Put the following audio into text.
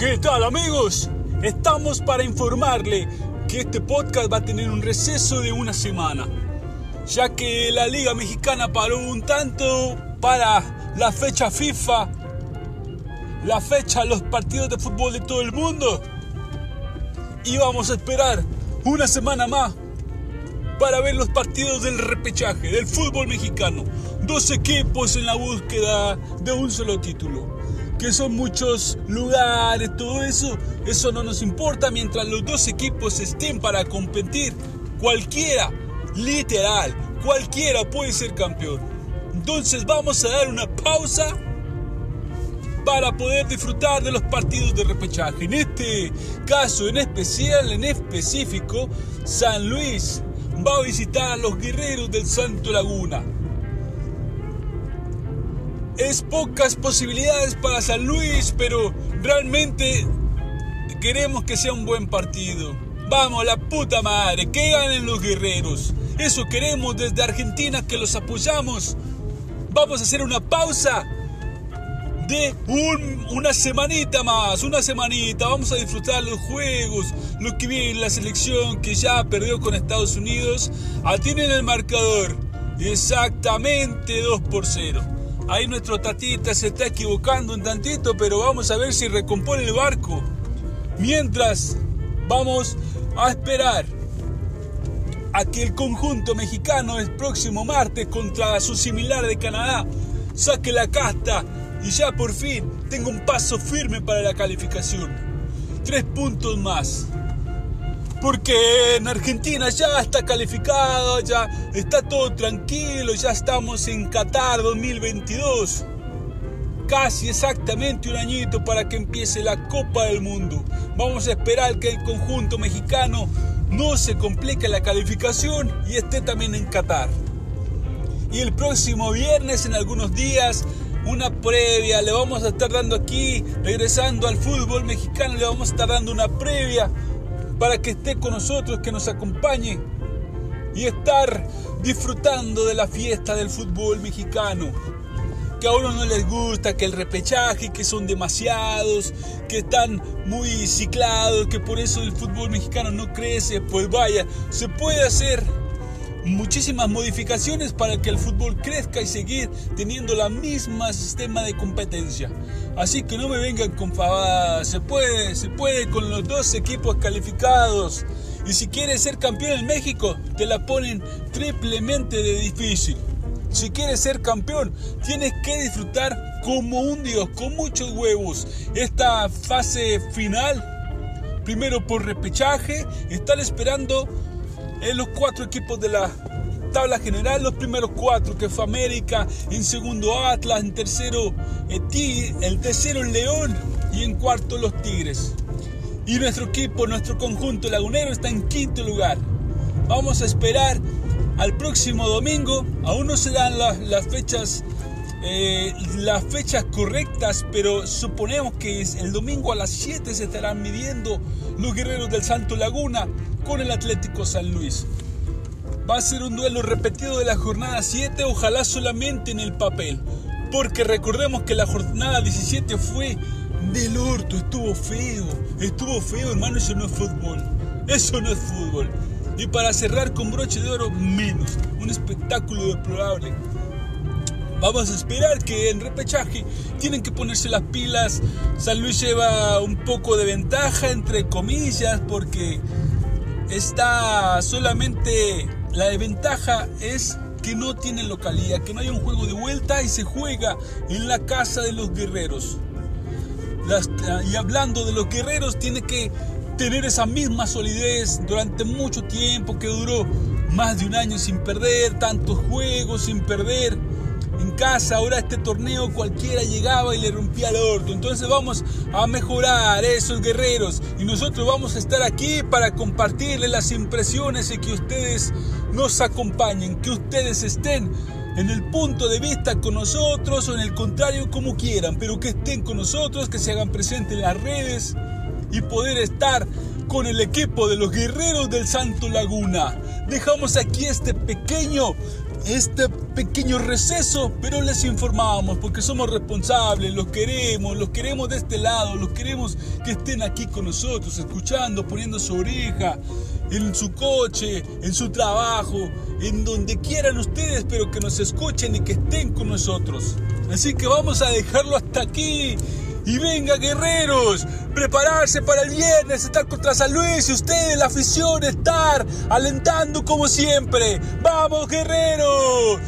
¿Qué tal amigos? Estamos para informarle que este podcast va a tener un receso de una semana, ya que la Liga Mexicana paró un tanto para la fecha FIFA, la fecha los partidos de fútbol de todo el mundo. Y vamos a esperar una semana más para ver los partidos del repechaje del fútbol mexicano. Dos equipos en la búsqueda de un solo título que son muchos lugares, todo eso, eso no nos importa mientras los dos equipos estén para competir. Cualquiera, literal, cualquiera puede ser campeón. Entonces vamos a dar una pausa para poder disfrutar de los partidos de repechaje. En este caso, en especial, en específico, San Luis va a visitar a los guerreros del Santo Laguna es pocas posibilidades para San Luis, pero realmente queremos que sea un buen partido. Vamos, la puta madre, que ganen los guerreros. Eso queremos desde Argentina, que los apoyamos. Vamos a hacer una pausa de una semanita más, una semanita. Vamos a disfrutar los juegos, lo que viene la selección que ya perdió con Estados Unidos. Atienen el marcador. Exactamente 2 por 0. Ahí nuestro tatita se está equivocando un tantito, pero vamos a ver si recompone el barco. Mientras vamos a esperar a que el conjunto mexicano el próximo martes contra su similar de Canadá saque la casta y ya por fin tenga un paso firme para la calificación. Tres puntos más porque en Argentina ya está calificado, ya está todo tranquilo, ya estamos en Qatar 2022. Casi exactamente un añito para que empiece la Copa del Mundo. Vamos a esperar que el conjunto mexicano no se complique la calificación y esté también en Qatar. Y el próximo viernes, en algunos días, una previa, le vamos a estar dando aquí, regresando al fútbol mexicano, le vamos a estar dando una previa para que esté con nosotros, que nos acompañe y estar disfrutando de la fiesta del fútbol mexicano. Que a uno no les gusta, que el repechaje, que son demasiados, que están muy ciclados, que por eso el fútbol mexicano no crece, pues vaya, se puede hacer muchísimas modificaciones para que el fútbol crezca y seguir teniendo la misma sistema de competencia. Así que no me vengan con favadas, se puede, se puede con los dos equipos calificados. Y si quieres ser campeón en México, te la ponen triplemente difícil. Si quieres ser campeón, tienes que disfrutar como un dios, con muchos huevos. Esta fase final, primero por repechaje, están esperando en los cuatro equipos de la tabla general, los primeros cuatro, que fue América, en segundo Atlas, en tercero eh, el tercero León y en cuarto los Tigres. Y nuestro equipo, nuestro conjunto lagunero está en quinto lugar. Vamos a esperar al próximo domingo. Aún no se dan las, fechas eh, las fechas correctas, pero suponemos que el domingo a las 7 se estarán midiendo los guerreros del Santo Laguna con el Atlético San Luis. Va a ser un duelo repetido de la jornada 7, ojalá solamente en el papel. Porque recordemos que la jornada 17 fue del orto, estuvo feo, estuvo feo hermano, eso no es fútbol, eso no es fútbol. Y para cerrar con broche de oro, menos, un espectáculo deplorable. Vamos a esperar que en repechaje tienen que ponerse las pilas. San Luis lleva un poco de ventaja, entre comillas, porque está solamente la desventaja es que no tiene localidad, que no hay un juego de vuelta y se juega en la casa de los guerreros. y hablando de los guerreros, tiene que tener esa misma solidez durante mucho tiempo que duró más de un año sin perder, tantos juegos sin perder en casa, ahora este torneo cualquiera llegaba y le rompía el orto. Entonces vamos a mejorar esos guerreros y nosotros vamos a estar aquí para compartirles las impresiones y que ustedes nos acompañen, que ustedes estén en el punto de vista con nosotros o en el contrario como quieran, pero que estén con nosotros, que se hagan presentes en las redes y poder estar con el equipo de los guerreros del Santo Laguna. dejamos aquí este pequeño este pequeño receso, pero les informamos porque somos responsables, los queremos, los queremos de este lado, los queremos que estén aquí con nosotros, escuchando, poniendo su oreja en su coche, en su trabajo, en donde quieran ustedes, pero que nos escuchen y que estén con nosotros. Así que vamos a dejarlo hasta aquí. Y venga, guerreros, prepararse para el viernes, estar contra San Luis y ustedes, la afición, estar alentando como siempre. ¡Vamos, guerreros!